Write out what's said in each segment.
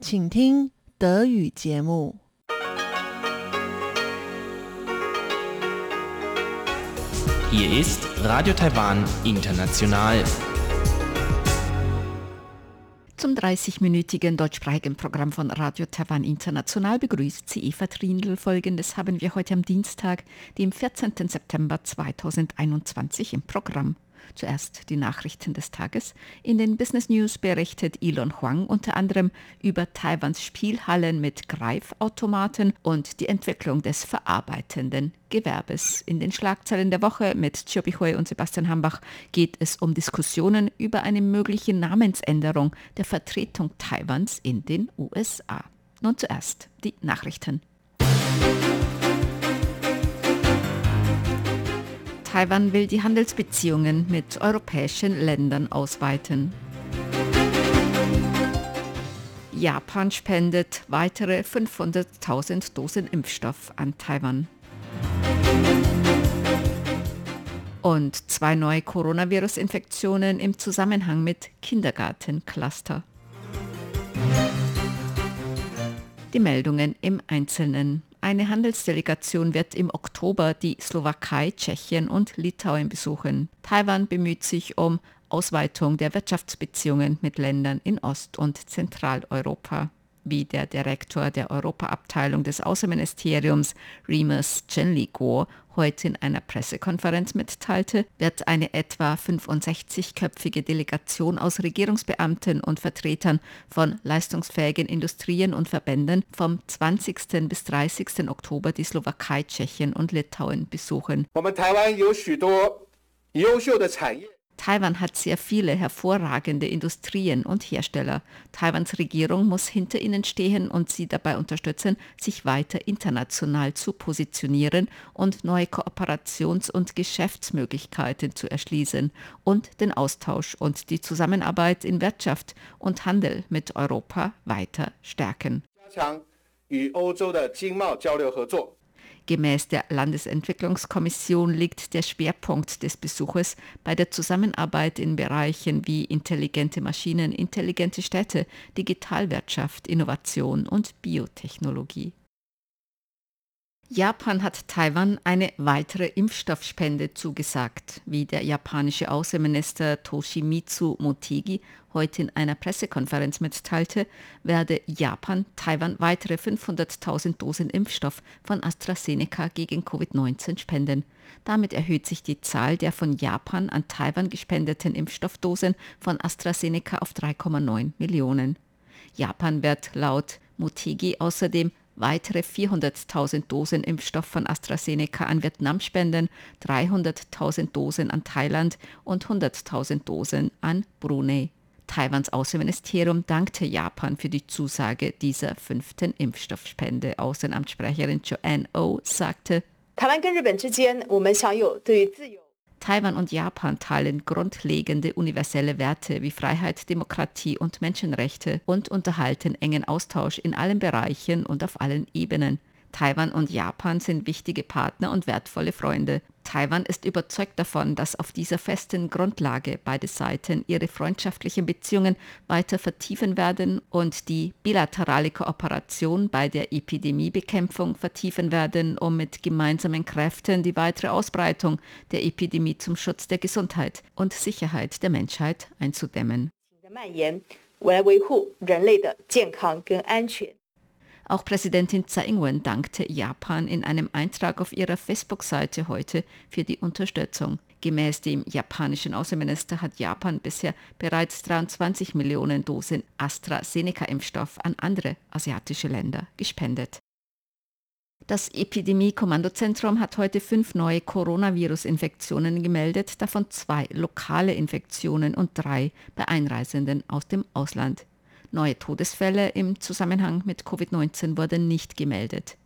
请听德语节目。Hier ist Radio Taiwan International. Zum 30-minütigen deutschsprachigen Programm von Radio Taiwan International begrüßt sie Eva Trindl. Folgendes haben wir heute am Dienstag, dem 14. September 2021 im Programm. Zuerst die Nachrichten des Tages. In den Business News berichtet Elon Huang unter anderem über Taiwans Spielhallen mit Greifautomaten und die Entwicklung des verarbeitenden Gewerbes. In den Schlagzeilen der Woche mit Chobi Hui und Sebastian Hambach geht es um Diskussionen über eine mögliche Namensänderung der Vertretung Taiwans in den USA. Nun zuerst die Nachrichten. Taiwan will die Handelsbeziehungen mit europäischen Ländern ausweiten. Japan spendet weitere 500.000 Dosen Impfstoff an Taiwan. Und zwei neue Coronavirus-Infektionen im Zusammenhang mit Kindergartencluster. Die Meldungen im Einzelnen. Eine Handelsdelegation wird im Oktober die Slowakei, Tschechien und Litauen besuchen. Taiwan bemüht sich um Ausweitung der Wirtschaftsbeziehungen mit Ländern in Ost- und Zentraleuropa wie der Direktor der Europaabteilung des Außenministeriums Remus Chenli-Guo heute in einer Pressekonferenz mitteilte, wird eine etwa 65-köpfige Delegation aus Regierungsbeamten und Vertretern von leistungsfähigen Industrien und Verbänden vom 20. bis 30. Oktober die Slowakei, Tschechien und Litauen besuchen. Taiwan hat sehr viele hervorragende Industrien und Hersteller. Taiwans Regierung muss hinter ihnen stehen und sie dabei unterstützen, sich weiter international zu positionieren und neue Kooperations- und Geschäftsmöglichkeiten zu erschließen und den Austausch und die Zusammenarbeit in Wirtschaft und Handel mit Europa weiter stärken. Gemäß der Landesentwicklungskommission liegt der Schwerpunkt des Besuches bei der Zusammenarbeit in Bereichen wie intelligente Maschinen, intelligente Städte, Digitalwirtschaft, Innovation und Biotechnologie. Japan hat Taiwan eine weitere Impfstoffspende zugesagt, wie der japanische Außenminister Toshimitsu Motegi heute in einer Pressekonferenz mitteilte, werde Japan Taiwan weitere 500.000 Dosen Impfstoff von AstraZeneca gegen Covid-19 spenden. Damit erhöht sich die Zahl der von Japan an Taiwan gespendeten Impfstoffdosen von AstraZeneca auf 3,9 Millionen. Japan wird laut Motegi außerdem weitere 400.000 Dosen Impfstoff von AstraZeneca an Vietnam spenden, 300.000 Dosen an Thailand und 100.000 Dosen an Brunei. Taiwans Außenministerium dankte Japan für die Zusage dieser fünften Impfstoffspende. Außenamtssprecherin Joanne O oh sagte, Taiwan und Japan teilen grundlegende universelle Werte wie Freiheit, Demokratie und Menschenrechte und unterhalten engen Austausch in allen Bereichen und auf allen Ebenen. Taiwan und Japan sind wichtige Partner und wertvolle Freunde. Taiwan ist überzeugt davon, dass auf dieser festen Grundlage beide Seiten ihre freundschaftlichen Beziehungen weiter vertiefen werden und die bilaterale Kooperation bei der Epidemiebekämpfung vertiefen werden, um mit gemeinsamen Kräften die weitere Ausbreitung der Epidemie zum Schutz der Gesundheit und Sicherheit der Menschheit einzudämmen. Auch Präsidentin Tsai Ing-wen dankte Japan in einem Eintrag auf ihrer Facebook-Seite heute für die Unterstützung. Gemäß dem japanischen Außenminister hat Japan bisher bereits 23 Millionen Dosen AstraZeneca-Impfstoff an andere asiatische Länder gespendet. Das Epidemie-Kommandozentrum hat heute fünf neue Coronavirus-Infektionen gemeldet, davon zwei lokale Infektionen und drei bei Einreisenden aus dem Ausland. Neue Todesfälle im Zusammenhang mit Covid-19 wurden nicht gemeldet.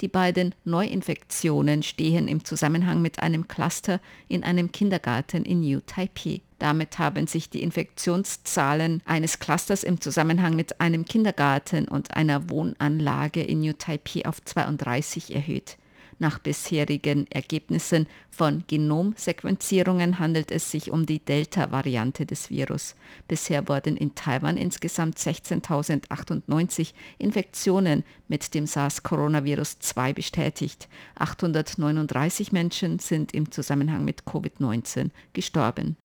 Die beiden Neuinfektionen stehen im Zusammenhang mit einem Cluster in einem Kindergarten in New Taipei. Damit haben sich die Infektionszahlen eines Clusters im Zusammenhang mit einem Kindergarten und einer Wohnanlage in New Taipei auf 32 erhöht. Nach bisherigen Ergebnissen von Genomsequenzierungen handelt es sich um die Delta-Variante des Virus. Bisher wurden in Taiwan insgesamt 16.098 Infektionen mit dem SARS-Coronavirus-2 bestätigt. 839 Menschen sind im Zusammenhang mit Covid-19 gestorben.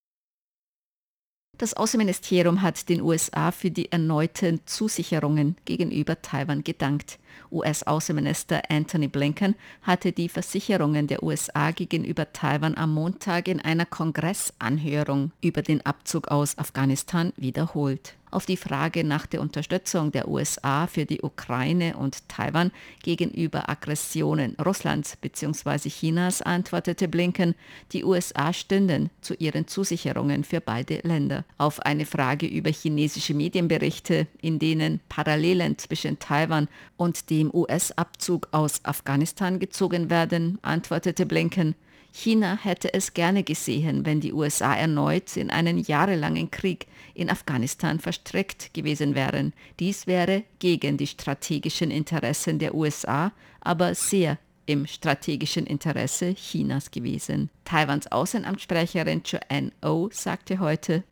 Das Außenministerium hat den USA für die erneuten Zusicherungen gegenüber Taiwan gedankt. US-Außenminister Anthony Blinken hatte die Versicherungen der USA gegenüber Taiwan am Montag in einer Kongressanhörung über den Abzug aus Afghanistan wiederholt. Auf die Frage nach der Unterstützung der USA für die Ukraine und Taiwan gegenüber Aggressionen Russlands bzw. Chinas antwortete Blinken, die USA stünden zu ihren Zusicherungen für beide Länder. Auf eine Frage über chinesische Medienberichte, in denen Parallelen zwischen Taiwan und dem US-Abzug aus Afghanistan gezogen werden, antwortete Blinken, China hätte es gerne gesehen, wenn die USA erneut in einen jahrelangen Krieg in Afghanistan verstrickt gewesen wären. Dies wäre gegen die strategischen Interessen der USA, aber sehr im strategischen Interesse Chinas gewesen. Taiwans Außenamtssprecherin Joanne O sagte heute,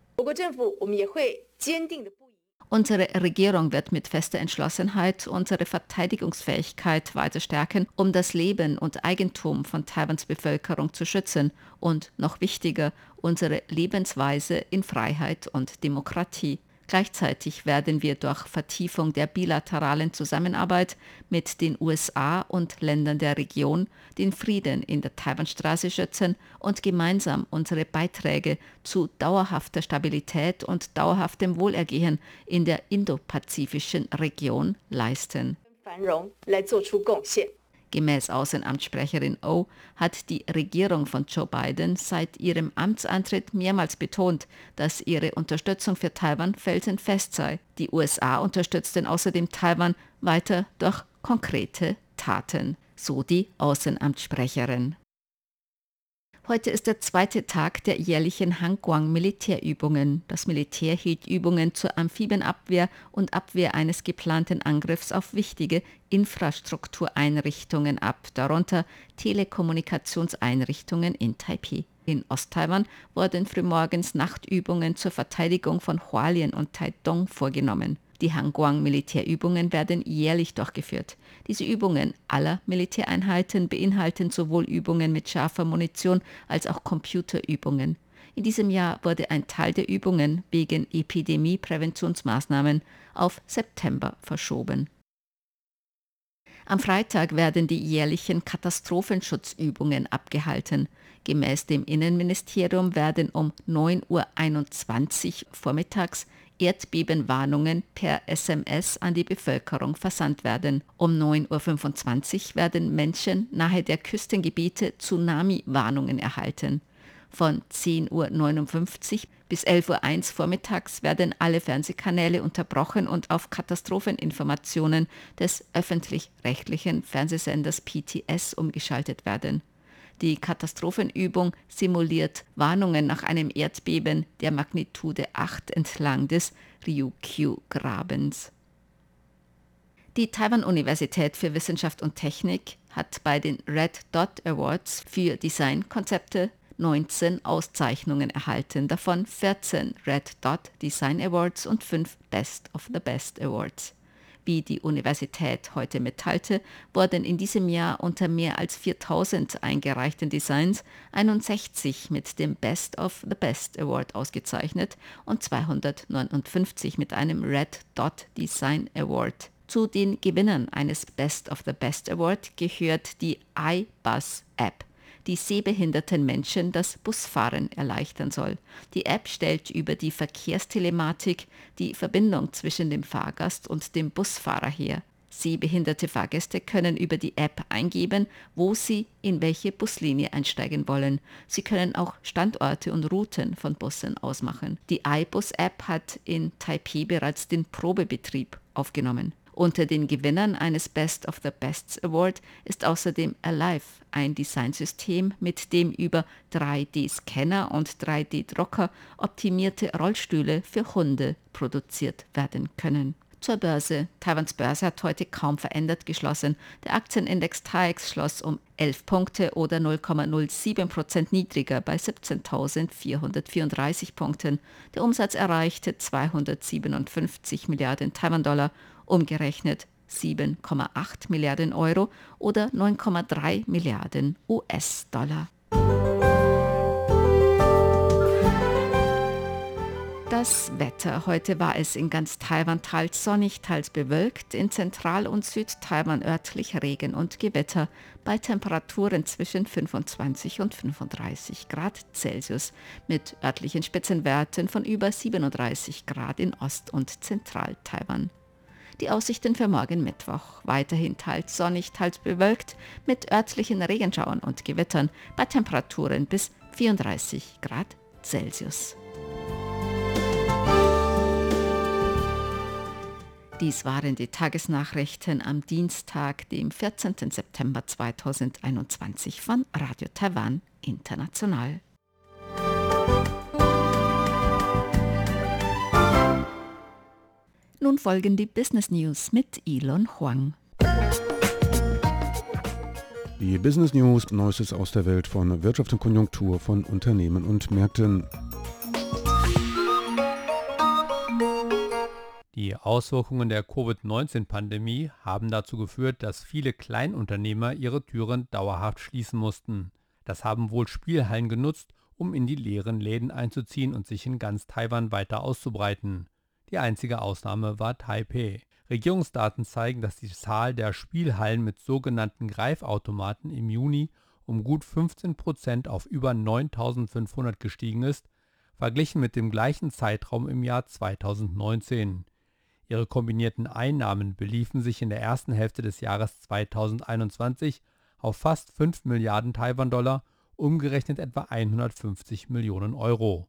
Unsere Regierung wird mit fester Entschlossenheit unsere Verteidigungsfähigkeit weiter stärken, um das Leben und Eigentum von Taiwans Bevölkerung zu schützen und, noch wichtiger, unsere Lebensweise in Freiheit und Demokratie. Gleichzeitig werden wir durch Vertiefung der bilateralen Zusammenarbeit mit den USA und Ländern der Region den Frieden in der Taiwanstraße schützen und gemeinsam unsere Beiträge zu dauerhafter Stabilität und dauerhaftem Wohlergehen in der indopazifischen Region leisten. Gemäß Außenamtssprecherin O hat die Regierung von Joe Biden seit ihrem Amtsantritt mehrmals betont, dass ihre Unterstützung für Taiwan felsenfest sei. Die USA unterstützten außerdem Taiwan weiter durch konkrete Taten, so die Außenamtssprecherin. Heute ist der zweite Tag der jährlichen Hangguang-Militärübungen. Das Militär hielt Übungen zur Amphibienabwehr und Abwehr eines geplanten Angriffs auf wichtige Infrastruktureinrichtungen ab, darunter Telekommunikationseinrichtungen in Taipei. In Osttaiwan wurden frühmorgens Nachtübungen zur Verteidigung von Hualien und Taitung vorgenommen. Die Hangguang-Militärübungen werden jährlich durchgeführt. Diese Übungen aller Militäreinheiten beinhalten sowohl Übungen mit scharfer Munition als auch Computerübungen. In diesem Jahr wurde ein Teil der Übungen wegen Epidemiepräventionsmaßnahmen auf September verschoben. Am Freitag werden die jährlichen Katastrophenschutzübungen abgehalten. Gemäß dem Innenministerium werden um 9.21 Uhr vormittags Erdbebenwarnungen per SMS an die Bevölkerung versandt werden. Um 9.25 Uhr werden Menschen nahe der Küstengebiete Tsunami-Warnungen erhalten. Von 10.59 Uhr bis 11.01 Uhr vormittags werden alle Fernsehkanäle unterbrochen und auf Katastropheninformationen des öffentlich-rechtlichen Fernsehsenders PTS umgeschaltet werden. Die Katastrophenübung simuliert Warnungen nach einem Erdbeben der Magnitude 8 entlang des Ryukyu-Grabens. Die Taiwan-Universität für Wissenschaft und Technik hat bei den Red Dot Awards für Designkonzepte 19 Auszeichnungen erhalten, davon 14 Red Dot Design Awards und 5 Best of the Best Awards. Wie die Universität heute mitteilte, wurden in diesem Jahr unter mehr als 4000 eingereichten Designs 61 mit dem Best of the Best Award ausgezeichnet und 259 mit einem Red Dot Design Award. Zu den Gewinnern eines Best of the Best Award gehört die iBus App die sehbehinderten Menschen das Busfahren erleichtern soll. Die App stellt über die Verkehrstelematik die Verbindung zwischen dem Fahrgast und dem Busfahrer her. Sehbehinderte Fahrgäste können über die App eingeben, wo sie in welche Buslinie einsteigen wollen. Sie können auch Standorte und Routen von Bussen ausmachen. Die iBus-App hat in Taipei bereits den Probebetrieb aufgenommen. Unter den Gewinnern eines Best of the Bests Award ist außerdem Alive, ein Designsystem, mit dem über 3D-Scanner und 3D-Drucker optimierte Rollstühle für Hunde produziert werden können. Zur Börse. Taiwans Börse hat heute kaum verändert geschlossen. Der Aktienindex TAIEX schloss um 11 Punkte oder 0,07 Prozent niedriger bei 17.434 Punkten. Der Umsatz erreichte 257 Milliarden Taiwan-Dollar, umgerechnet 7,8 Milliarden Euro oder 9,3 Milliarden US-Dollar. Das Wetter. Heute war es in ganz Taiwan teils sonnig, teils bewölkt. In Zentral- und Südtaiwan örtlich Regen und Gewitter bei Temperaturen zwischen 25 und 35 Grad Celsius mit örtlichen Spitzenwerten von über 37 Grad in Ost- und Zentral-Taiwan. Die Aussichten für morgen Mittwoch. Weiterhin teils sonnig, teils bewölkt mit örtlichen Regenschauern und Gewittern bei Temperaturen bis 34 Grad Celsius. Dies waren die Tagesnachrichten am Dienstag, dem 14. September 2021 von Radio Taiwan International. Nun folgen die Business News mit Elon Huang. Die Business News, Neuestes aus der Welt von Wirtschaft und Konjunktur von Unternehmen und Märkten. Die Auswirkungen der Covid-19-Pandemie haben dazu geführt, dass viele Kleinunternehmer ihre Türen dauerhaft schließen mussten. Das haben wohl Spielhallen genutzt, um in die leeren Läden einzuziehen und sich in ganz Taiwan weiter auszubreiten. Die einzige Ausnahme war Taipei. Regierungsdaten zeigen, dass die Zahl der Spielhallen mit sogenannten Greifautomaten im Juni um gut 15 Prozent auf über 9500 gestiegen ist, verglichen mit dem gleichen Zeitraum im Jahr 2019. Ihre kombinierten Einnahmen beliefen sich in der ersten Hälfte des Jahres 2021 auf fast 5 Milliarden Taiwan-Dollar, umgerechnet etwa 150 Millionen Euro.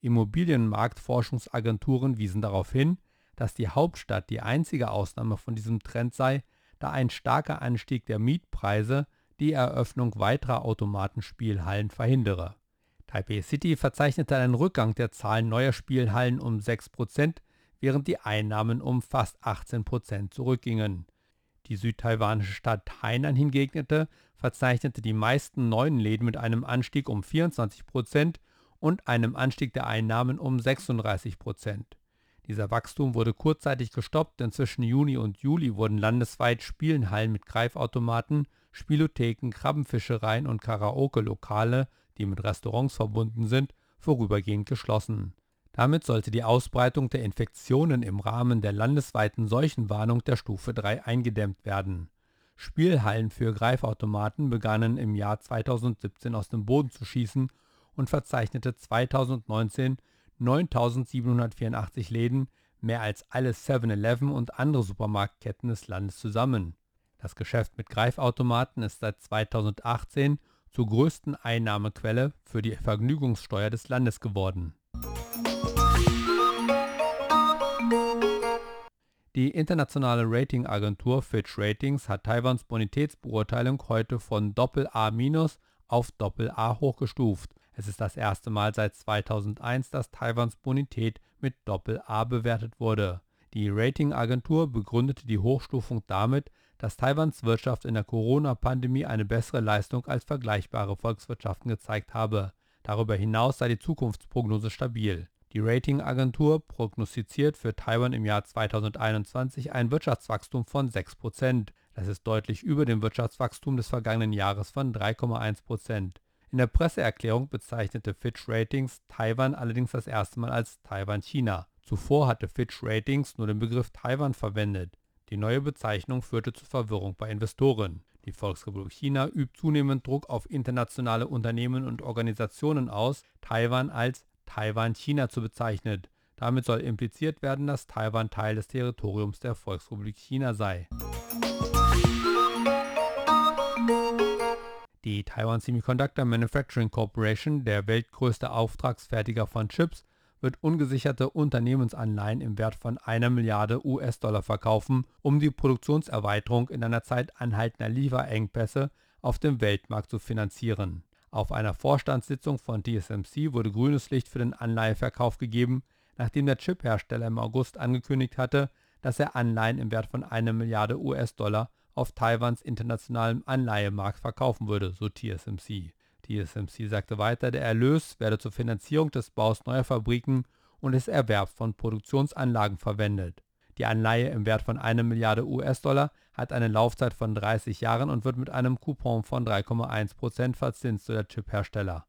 Immobilienmarktforschungsagenturen wiesen darauf hin, dass die Hauptstadt die einzige Ausnahme von diesem Trend sei, da ein starker Anstieg der Mietpreise die Eröffnung weiterer Automatenspielhallen verhindere. Taipei City verzeichnete einen Rückgang der Zahlen neuer Spielhallen um 6%, während die Einnahmen um fast 18 Prozent zurückgingen. Die südtaiwanische Stadt Hainan hingegen verzeichnete die meisten neuen Läden mit einem Anstieg um 24 Prozent und einem Anstieg der Einnahmen um 36 Prozent. Dieser Wachstum wurde kurzzeitig gestoppt, denn zwischen Juni und Juli wurden landesweit Spielenhallen mit Greifautomaten, Spielotheken, Krabbenfischereien und Karaoke-Lokale, die mit Restaurants verbunden sind, vorübergehend geschlossen. Damit sollte die Ausbreitung der Infektionen im Rahmen der landesweiten Seuchenwarnung der Stufe 3 eingedämmt werden. Spielhallen für Greifautomaten begannen im Jahr 2017 aus dem Boden zu schießen und verzeichnete 2019 9.784 Läden, mehr als alle 7-Eleven und andere Supermarktketten des Landes zusammen. Das Geschäft mit Greifautomaten ist seit 2018 zur größten Einnahmequelle für die Vergnügungssteuer des Landes geworden Die internationale Ratingagentur Fitch Ratings hat Taiwans Bonitätsbeurteilung heute von Doppel-A- auf Doppel-A hochgestuft. Es ist das erste Mal seit 2001, dass Taiwans Bonität mit Doppel-A bewertet wurde. Die Ratingagentur begründete die Hochstufung damit, dass Taiwans Wirtschaft in der Corona-Pandemie eine bessere Leistung als vergleichbare Volkswirtschaften gezeigt habe. Darüber hinaus sei die Zukunftsprognose stabil. Die Ratingagentur prognostiziert für Taiwan im Jahr 2021 ein Wirtschaftswachstum von 6%. Das ist deutlich über dem Wirtschaftswachstum des vergangenen Jahres von 3,1%. In der Presseerklärung bezeichnete Fitch Ratings Taiwan allerdings das erste Mal als Taiwan-China. Zuvor hatte Fitch Ratings nur den Begriff Taiwan verwendet. Die neue Bezeichnung führte zu Verwirrung bei Investoren. Die Volksrepublik China übt zunehmend Druck auf internationale Unternehmen und Organisationen aus, Taiwan als Taiwan China zu bezeichnen. Damit soll impliziert werden, dass Taiwan Teil des Territoriums der Volksrepublik China sei. Die Taiwan Semiconductor Manufacturing Corporation, der weltgrößte Auftragsfertiger von Chips, wird ungesicherte Unternehmensanleihen im Wert von einer Milliarde US-Dollar verkaufen, um die Produktionserweiterung in einer Zeit anhaltender Lieferengpässe auf dem Weltmarkt zu finanzieren. Auf einer Vorstandssitzung von TSMC wurde grünes Licht für den Anleiheverkauf gegeben, nachdem der Chiphersteller im August angekündigt hatte, dass er Anleihen im Wert von 1 Milliarde US-Dollar auf Taiwans internationalem Anleihemarkt verkaufen würde, so TSMC. TSMC sagte weiter, der Erlös werde zur Finanzierung des Baus neuer Fabriken und des Erwerbs von Produktionsanlagen verwendet. Die Anleihe im Wert von 1 Milliarde US-Dollar hat eine Laufzeit von 30 Jahren und wird mit einem Coupon von 3,1% verzinst, so der Chiphersteller.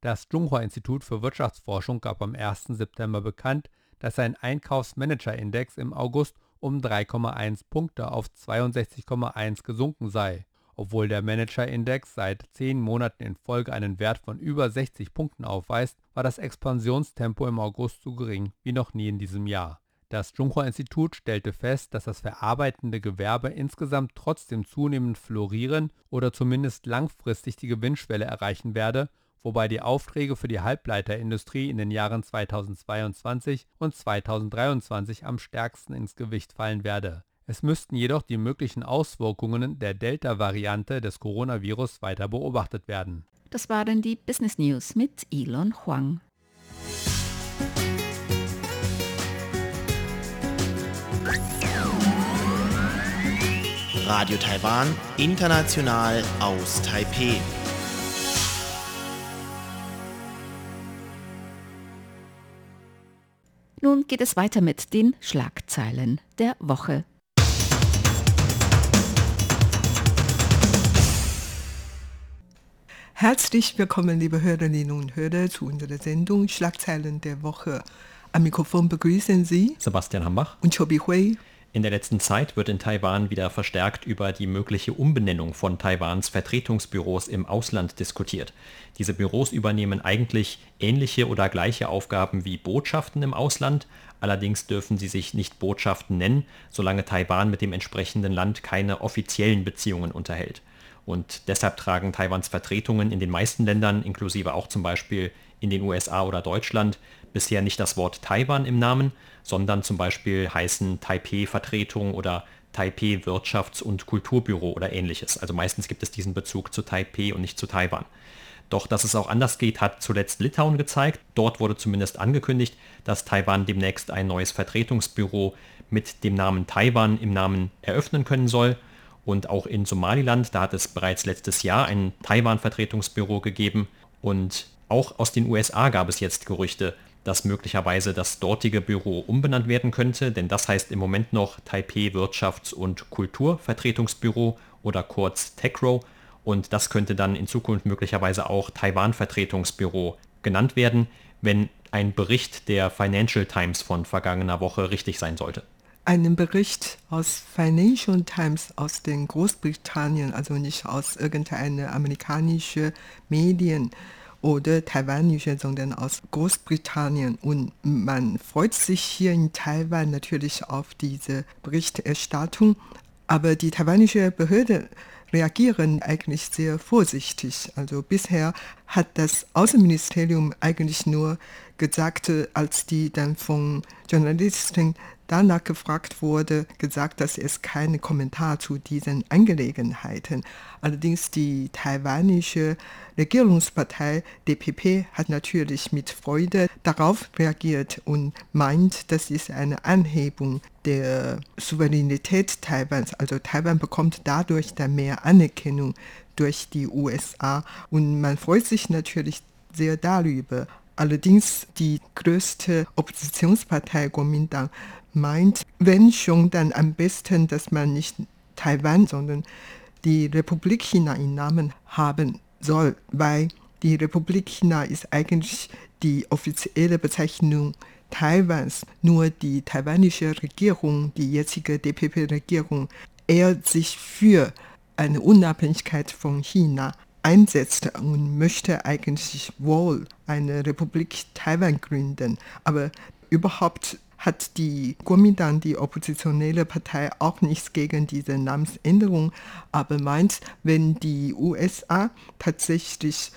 Das Zhonghua-Institut für Wirtschaftsforschung gab am 1. September bekannt, dass sein Einkaufsmanager-Index im August um 3,1 Punkte auf 62,1 gesunken sei. Obwohl der Manager-Index seit 10 Monaten in Folge einen Wert von über 60 Punkten aufweist, war das Expansionstempo im August so gering wie noch nie in diesem Jahr. Das Zhonghua-Institut stellte fest, dass das verarbeitende Gewerbe insgesamt trotzdem zunehmend florieren oder zumindest langfristig die Gewinnschwelle erreichen werde wobei die Aufträge für die Halbleiterindustrie in den Jahren 2022 und 2023 am stärksten ins Gewicht fallen werde. Es müssten jedoch die möglichen Auswirkungen der Delta-Variante des Coronavirus weiter beobachtet werden. Das waren die Business News mit Elon Huang. Radio Taiwan, international aus Taipeh. Nun geht es weiter mit den Schlagzeilen der Woche. Herzlich willkommen, liebe Hörerinnen und Hörer, zu unserer Sendung Schlagzeilen der Woche. Am Mikrofon begrüßen Sie Sebastian Hambach und Chobi Hui. In der letzten Zeit wird in Taiwan wieder verstärkt über die mögliche Umbenennung von Taiwans Vertretungsbüros im Ausland diskutiert. Diese Büros übernehmen eigentlich ähnliche oder gleiche Aufgaben wie Botschaften im Ausland, allerdings dürfen sie sich nicht Botschaften nennen, solange Taiwan mit dem entsprechenden Land keine offiziellen Beziehungen unterhält. Und deshalb tragen Taiwans Vertretungen in den meisten Ländern, inklusive auch zum Beispiel in den USA oder Deutschland, bisher nicht das Wort Taiwan im Namen, sondern zum Beispiel heißen Taipei-Vertretung oder Taipei Wirtschafts- und Kulturbüro oder ähnliches. Also meistens gibt es diesen Bezug zu Taipei und nicht zu Taiwan. Doch dass es auch anders geht, hat zuletzt Litauen gezeigt. Dort wurde zumindest angekündigt, dass Taiwan demnächst ein neues Vertretungsbüro mit dem Namen Taiwan im Namen eröffnen können soll. Und auch in Somaliland, da hat es bereits letztes Jahr ein Taiwan-Vertretungsbüro gegeben. Und auch aus den USA gab es jetzt Gerüchte, dass möglicherweise das dortige Büro umbenannt werden könnte, denn das heißt im Moment noch Taipei Wirtschafts- und Kulturvertretungsbüro oder kurz TECRO und das könnte dann in Zukunft möglicherweise auch Taiwan Vertretungsbüro genannt werden, wenn ein Bericht der Financial Times von vergangener Woche richtig sein sollte. Einen Bericht aus Financial Times aus den Großbritannien, also nicht aus irgendeiner amerikanischen Medien, oder taiwanische, sondern aus Großbritannien. Und man freut sich hier in Taiwan natürlich auf diese Berichterstattung. Aber die taiwanische Behörde reagieren eigentlich sehr vorsichtig. Also bisher hat das Außenministerium eigentlich nur gesagt, als die dann von Journalisten danach gefragt wurde, gesagt, dass es keinen Kommentar zu diesen Angelegenheiten. Allerdings die taiwanische Regierungspartei DPP hat natürlich mit Freude darauf reagiert und meint, das ist eine Anhebung der Souveränität Taiwans. Also Taiwan bekommt dadurch dann mehr Anerkennung durch die USA und man freut sich natürlich sehr darüber. Allerdings die größte Oppositionspartei Kuomintang meint, wenn schon, dann am besten, dass man nicht Taiwan, sondern die Republik China im Namen haben soll, weil die Republik China ist eigentlich die offizielle Bezeichnung Taiwans. Nur die taiwanische Regierung, die jetzige DPP-Regierung, eher sich für eine Unabhängigkeit von China einsetzt und möchte eigentlich wohl eine Republik Taiwan gründen. Aber überhaupt hat die Kuomintang, die oppositionelle Partei, auch nichts gegen diese Namensänderung, aber meint, wenn die USA tatsächlich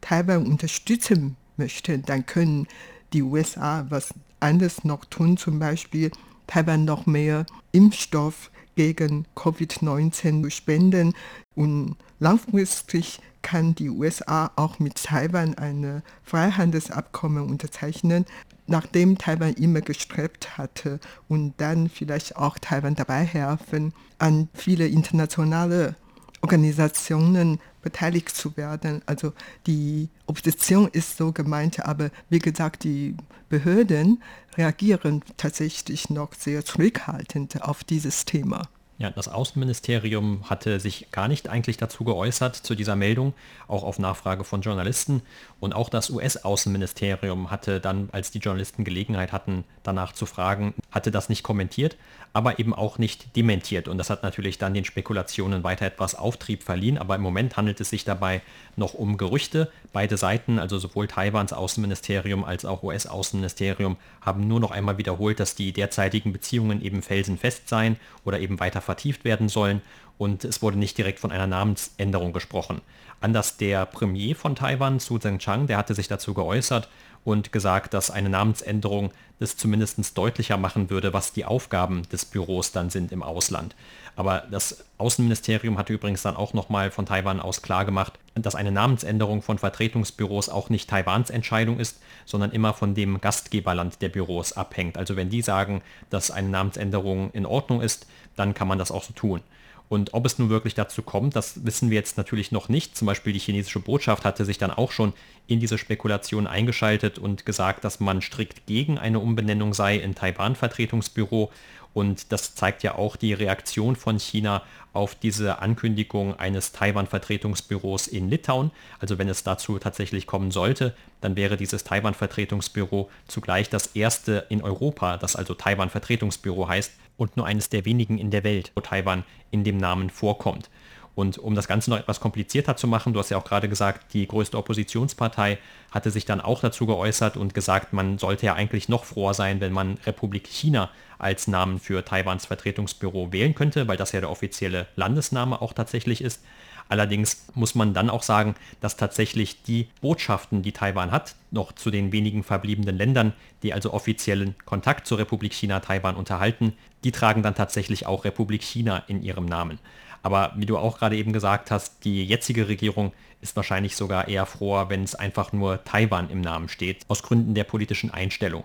Taiwan unterstützen möchten, dann können die USA was anderes noch tun, zum Beispiel Taiwan noch mehr Impfstoff gegen Covid-19 spenden und langfristig kann die USA auch mit Taiwan ein Freihandelsabkommen unterzeichnen. nachdem Taiwan immer gestrebt hatte und dann vielleicht auch Taiwan dabei helfen, an viele internationale Organisationen beteiligt zu werden. Also die Opposition ist so gemeint, aber wie gesagt, die Behörden reagieren tatsächlich noch sehr zurückhaltend auf dieses Thema. Ja, das Außenministerium hatte sich gar nicht eigentlich dazu geäußert, zu dieser Meldung, auch auf Nachfrage von Journalisten. Und auch das US-Außenministerium hatte dann, als die Journalisten Gelegenheit hatten, danach zu fragen, hatte das nicht kommentiert, aber eben auch nicht dementiert. Und das hat natürlich dann den Spekulationen weiter etwas Auftrieb verliehen. Aber im Moment handelt es sich dabei noch um Gerüchte. Beide Seiten, also sowohl Taiwans Außenministerium als auch US-Außenministerium, haben nur noch einmal wiederholt, dass die derzeitigen Beziehungen eben felsenfest seien oder eben weiter vertieft werden sollen und es wurde nicht direkt von einer Namensänderung gesprochen. Anders der Premier von Taiwan, Su Zhengchang, der hatte sich dazu geäußert und gesagt, dass eine Namensänderung das zumindest deutlicher machen würde, was die Aufgaben des Büros dann sind im Ausland. Aber das Außenministerium hatte übrigens dann auch nochmal von Taiwan aus klargemacht, dass eine Namensänderung von Vertretungsbüros auch nicht Taiwans Entscheidung ist, sondern immer von dem Gastgeberland der Büros abhängt. Also wenn die sagen, dass eine Namensänderung in Ordnung ist, dann kann man das auch so tun. Und ob es nun wirklich dazu kommt, das wissen wir jetzt natürlich noch nicht. Zum Beispiel die chinesische Botschaft hatte sich dann auch schon in diese Spekulation eingeschaltet und gesagt, dass man strikt gegen eine Umbenennung sei in Taiwan-Vertretungsbüro. Und das zeigt ja auch die Reaktion von China auf diese Ankündigung eines Taiwan-Vertretungsbüros in Litauen. Also wenn es dazu tatsächlich kommen sollte, dann wäre dieses Taiwan-Vertretungsbüro zugleich das erste in Europa, das also Taiwan-Vertretungsbüro heißt und nur eines der wenigen in der Welt, wo Taiwan in dem Namen vorkommt. Und um das Ganze noch etwas komplizierter zu machen, du hast ja auch gerade gesagt, die größte Oppositionspartei hatte sich dann auch dazu geäußert und gesagt, man sollte ja eigentlich noch froher sein, wenn man Republik China als Namen für Taiwans Vertretungsbüro wählen könnte, weil das ja der offizielle Landesname auch tatsächlich ist. Allerdings muss man dann auch sagen, dass tatsächlich die Botschaften, die Taiwan hat, noch zu den wenigen verbliebenen Ländern, die also offiziellen Kontakt zur Republik China Taiwan unterhalten, die tragen dann tatsächlich auch Republik China in ihrem Namen. Aber wie du auch gerade eben gesagt hast, die jetzige Regierung ist wahrscheinlich sogar eher froher, wenn es einfach nur Taiwan im Namen steht, aus Gründen der politischen Einstellung.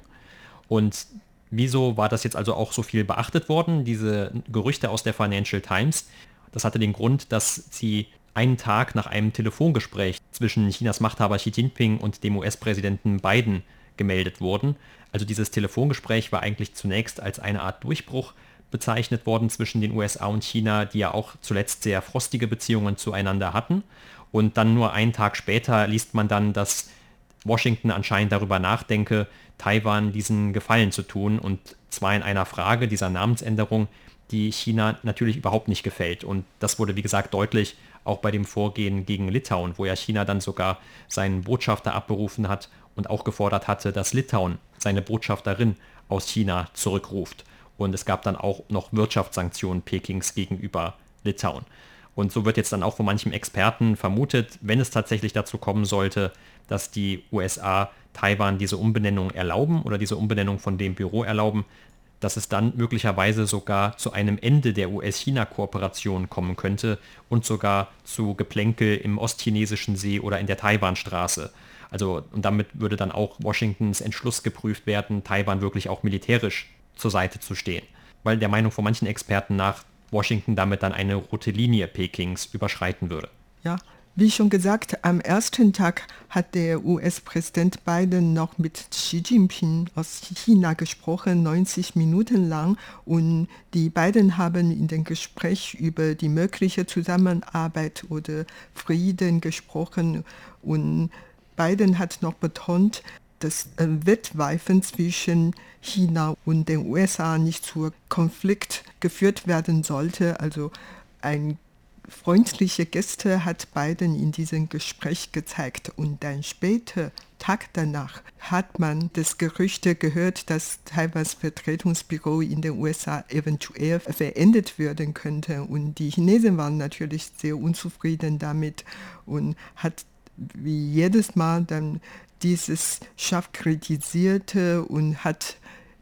Und wieso war das jetzt also auch so viel beachtet worden, diese Gerüchte aus der Financial Times? Das hatte den Grund, dass sie einen Tag nach einem Telefongespräch zwischen Chinas Machthaber Xi Jinping und dem US-Präsidenten Biden gemeldet wurden. Also dieses Telefongespräch war eigentlich zunächst als eine Art Durchbruch bezeichnet worden zwischen den USA und China, die ja auch zuletzt sehr frostige Beziehungen zueinander hatten. Und dann nur einen Tag später liest man dann, dass Washington anscheinend darüber nachdenke, Taiwan diesen Gefallen zu tun und zwar in einer Frage dieser Namensänderung, die China natürlich überhaupt nicht gefällt. Und das wurde, wie gesagt, deutlich auch bei dem Vorgehen gegen Litauen, wo ja China dann sogar seinen Botschafter abberufen hat und auch gefordert hatte, dass Litauen seine Botschafterin aus China zurückruft. Und es gab dann auch noch Wirtschaftssanktionen Pekings gegenüber Litauen. Und so wird jetzt dann auch von manchem Experten vermutet, wenn es tatsächlich dazu kommen sollte, dass die USA Taiwan diese Umbenennung erlauben oder diese Umbenennung von dem Büro erlauben, dass es dann möglicherweise sogar zu einem Ende der US-China-Kooperation kommen könnte und sogar zu Geplänkel im ostchinesischen See oder in der Taiwanstraße. Also und damit würde dann auch Washingtons Entschluss geprüft werden, Taiwan wirklich auch militärisch zur Seite zu stehen. Weil der Meinung von manchen Experten nach Washington damit dann eine rote Linie Pekings überschreiten würde. Ja, wie schon gesagt, am ersten Tag hat der US-Präsident Biden noch mit Xi Jinping aus China gesprochen, 90 Minuten lang. Und die beiden haben in dem Gespräch über die mögliche Zusammenarbeit oder Frieden gesprochen. Und Biden hat noch betont, dass Wettweifen zwischen China und den USA nicht zu Konflikt geführt werden sollte. Also ein freundliche Gäste hat Biden in diesem Gespräch gezeigt. Und dann später, Tag danach, hat man das Gerücht gehört, dass Taiwans Vertretungsbüro in den USA eventuell verendet werden könnte. Und die Chinesen waren natürlich sehr unzufrieden damit und hat wie jedes Mal dann dieses scharf kritisierte und hat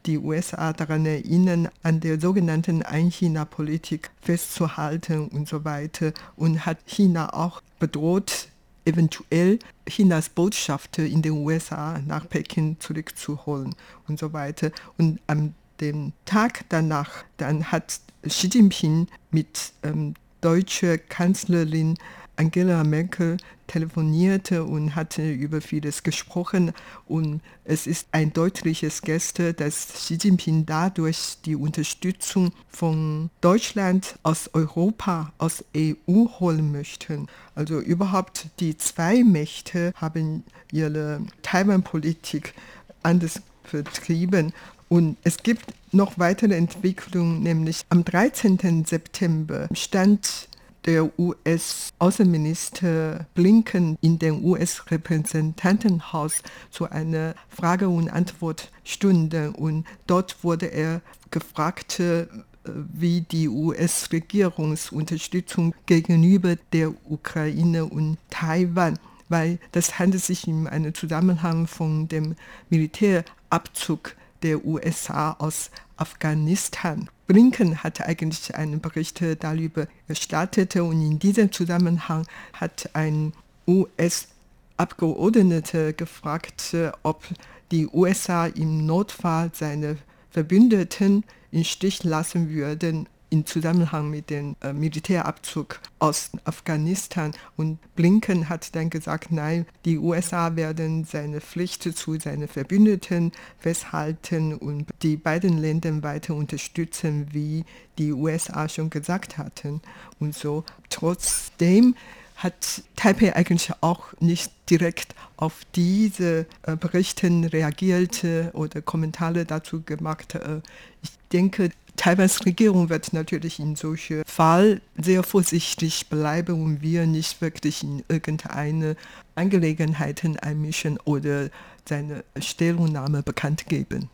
die USA daran erinnern, an der sogenannten Ein-China-Politik festzuhalten und so weiter und hat China auch bedroht, eventuell Chinas Botschafter in den USA nach Peking zurückzuholen und so weiter. Und am dem Tag danach, dann hat Xi Jinping mit ähm, deutscher Kanzlerin Angela Merkel telefonierte und hatte über vieles gesprochen. Und es ist ein deutliches Geste, dass Xi Jinping dadurch die Unterstützung von Deutschland aus Europa, aus EU holen möchte. Also überhaupt die zwei Mächte haben ihre Taiwan-Politik anders vertrieben. Und es gibt noch weitere Entwicklungen, nämlich am 13. September stand der US-Außenminister Blinken in dem US-Repräsentantenhaus zu einer Frage- und Antwortstunde. Und dort wurde er gefragt, äh, wie die US-Regierungsunterstützung gegenüber der Ukraine und Taiwan, weil das handelt sich in einem Zusammenhang von dem Militärabzug der USA aus Afghanistan. Blinken hat eigentlich einen Bericht darüber gestartet und in diesem Zusammenhang hat ein US-Abgeordneter gefragt, ob die USA im Notfall seine Verbündeten im Stich lassen würden im Zusammenhang mit dem äh, Militärabzug aus Afghanistan. Und Blinken hat dann gesagt, nein, die USA werden seine Pflicht zu seinen Verbündeten festhalten und die beiden Länder weiter unterstützen, wie die USA schon gesagt hatten. Und so trotzdem hat Taipei eigentlich auch nicht direkt auf diese äh, Berichten reagiert äh, oder Kommentare dazu gemacht. Äh, ich denke, Taiwans Regierung wird natürlich in solchen Fall sehr vorsichtig bleiben und wir nicht wirklich in irgendeine Angelegenheiten einmischen oder seine Stellungnahme bekannt geben.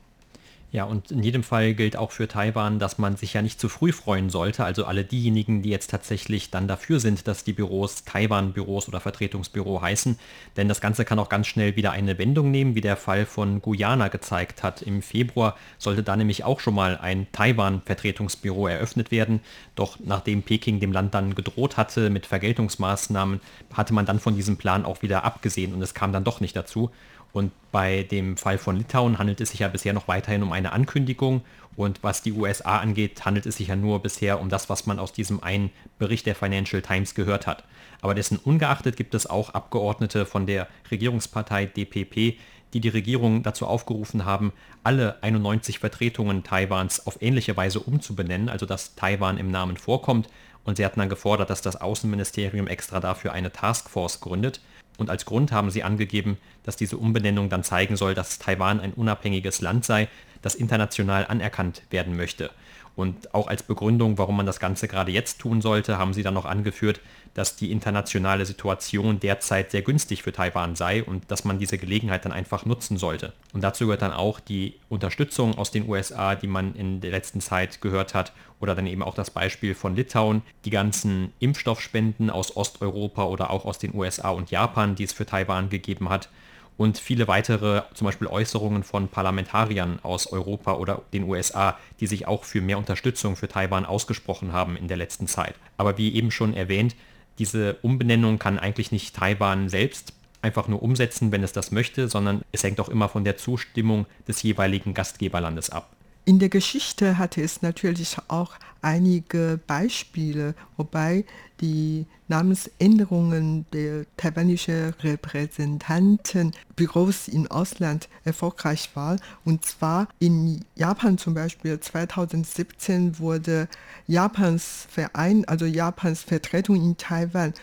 Ja, und in jedem Fall gilt auch für Taiwan, dass man sich ja nicht zu früh freuen sollte. Also alle diejenigen, die jetzt tatsächlich dann dafür sind, dass die Büros Taiwan-Büros oder Vertretungsbüro heißen. Denn das Ganze kann auch ganz schnell wieder eine Wendung nehmen, wie der Fall von Guyana gezeigt hat. Im Februar sollte da nämlich auch schon mal ein Taiwan-Vertretungsbüro eröffnet werden. Doch nachdem Peking dem Land dann gedroht hatte mit Vergeltungsmaßnahmen, hatte man dann von diesem Plan auch wieder abgesehen und es kam dann doch nicht dazu. Und bei dem Fall von Litauen handelt es sich ja bisher noch weiterhin um eine Ankündigung. Und was die USA angeht, handelt es sich ja nur bisher um das, was man aus diesem einen Bericht der Financial Times gehört hat. Aber dessen ungeachtet gibt es auch Abgeordnete von der Regierungspartei DPP, die die Regierung dazu aufgerufen haben, alle 91 Vertretungen Taiwans auf ähnliche Weise umzubenennen, also dass Taiwan im Namen vorkommt. Und sie hatten dann gefordert, dass das Außenministerium extra dafür eine Taskforce gründet. Und als Grund haben sie angegeben, dass diese Umbenennung dann zeigen soll, dass Taiwan ein unabhängiges Land sei, das international anerkannt werden möchte. Und auch als Begründung, warum man das Ganze gerade jetzt tun sollte, haben sie dann noch angeführt, dass die internationale Situation derzeit sehr günstig für Taiwan sei und dass man diese Gelegenheit dann einfach nutzen sollte. Und dazu gehört dann auch die Unterstützung aus den USA, die man in der letzten Zeit gehört hat, oder dann eben auch das Beispiel von Litauen, die ganzen Impfstoffspenden aus Osteuropa oder auch aus den USA und Japan, die es für Taiwan gegeben hat und viele weitere, zum Beispiel Äußerungen von Parlamentariern aus Europa oder den USA, die sich auch für mehr Unterstützung für Taiwan ausgesprochen haben in der letzten Zeit. Aber wie eben schon erwähnt, diese Umbenennung kann eigentlich nicht Taiwan selbst einfach nur umsetzen, wenn es das möchte, sondern es hängt auch immer von der Zustimmung des jeweiligen Gastgeberlandes ab. In der Geschichte hatte es natürlich auch einige Beispiele, wobei die Namensänderungen der taiwanischen Repräsentantenbüros im Ausland erfolgreich waren. Und zwar in Japan zum Beispiel 2017 wurde Japans Verein, also Japans Vertretung in Taiwan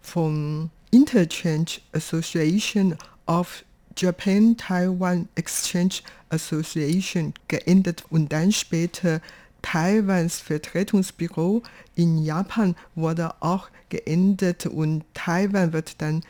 vom Interchange Association of Japan-Taiwan Exchange Association geändert und dann später Taiwans Vertretungsbüro in Japan wurde auch geändert und Taiwan wird dann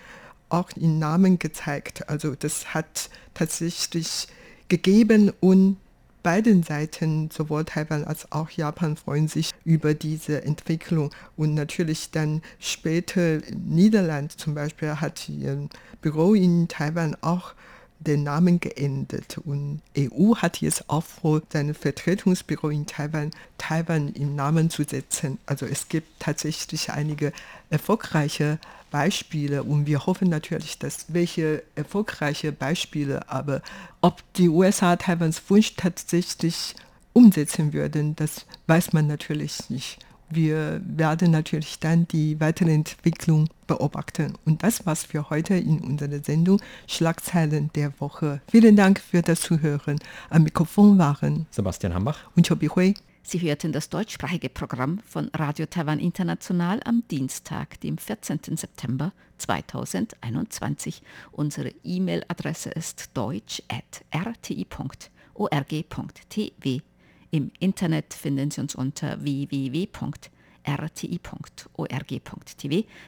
auch in Namen gezeigt. Also das hat tatsächlich gegeben und beiden Seiten, sowohl Taiwan als auch Japan, freuen sich über diese Entwicklung. Und natürlich dann später Niederland zum Beispiel hat ihr Büro in Taiwan auch den Namen geändert und EU hat jetzt auch vor, sein Vertretungsbüro in Taiwan, Taiwan im Namen zu setzen. Also es gibt tatsächlich einige erfolgreiche Beispiele und wir hoffen natürlich, dass welche erfolgreiche Beispiele, aber ob die USA Taiwans Wunsch tatsächlich umsetzen würden, das weiß man natürlich nicht. Wir werden natürlich dann die weitere Entwicklung beobachten. Und das war's für heute in unserer Sendung Schlagzeilen der Woche. Vielen Dank für das Zuhören. Am Mikrofon waren Sebastian Hambach und Chobi Hui. Sie hörten das deutschsprachige Programm von Radio Taiwan International am Dienstag, dem 14. September 2021. Unsere E-Mail-Adresse ist deutsch.rti.org.tv. Im Internet finden Sie uns unter www.rti.org.tv,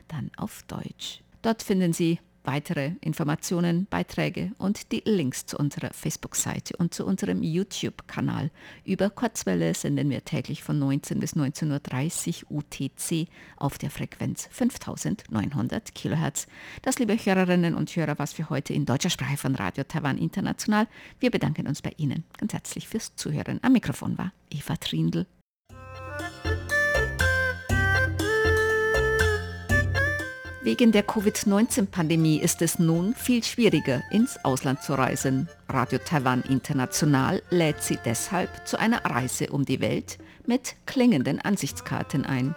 dann auf Deutsch. Dort finden Sie weitere Informationen, Beiträge und die Links zu unserer Facebook-Seite und zu unserem YouTube-Kanal. Über Kurzwelle senden wir täglich von 19 bis 19.30 Uhr UTC auf der Frequenz 5900 kHz. Das, liebe Hörerinnen und Hörer, was für heute in deutscher Sprache von Radio Taiwan International. Wir bedanken uns bei Ihnen ganz herzlich fürs Zuhören. Am Mikrofon war Eva Trindl. Wegen der Covid-19-Pandemie ist es nun viel schwieriger, ins Ausland zu reisen. Radio Taiwan International lädt Sie deshalb zu einer Reise um die Welt mit klingenden Ansichtskarten ein.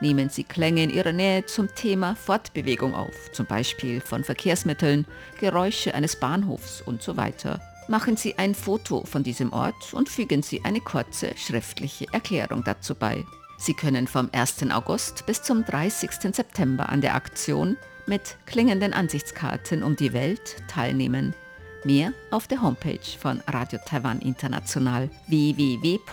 Nehmen Sie Klänge in Ihrer Nähe zum Thema Fortbewegung auf, zum Beispiel von Verkehrsmitteln, Geräusche eines Bahnhofs und so weiter. Machen Sie ein Foto von diesem Ort und fügen Sie eine kurze schriftliche Erklärung dazu bei. Sie können vom 1. August bis zum 30. September an der Aktion mit klingenden Ansichtskarten um die Welt teilnehmen. Mehr auf der Homepage von Radio Taiwan International www.rti.org.tv.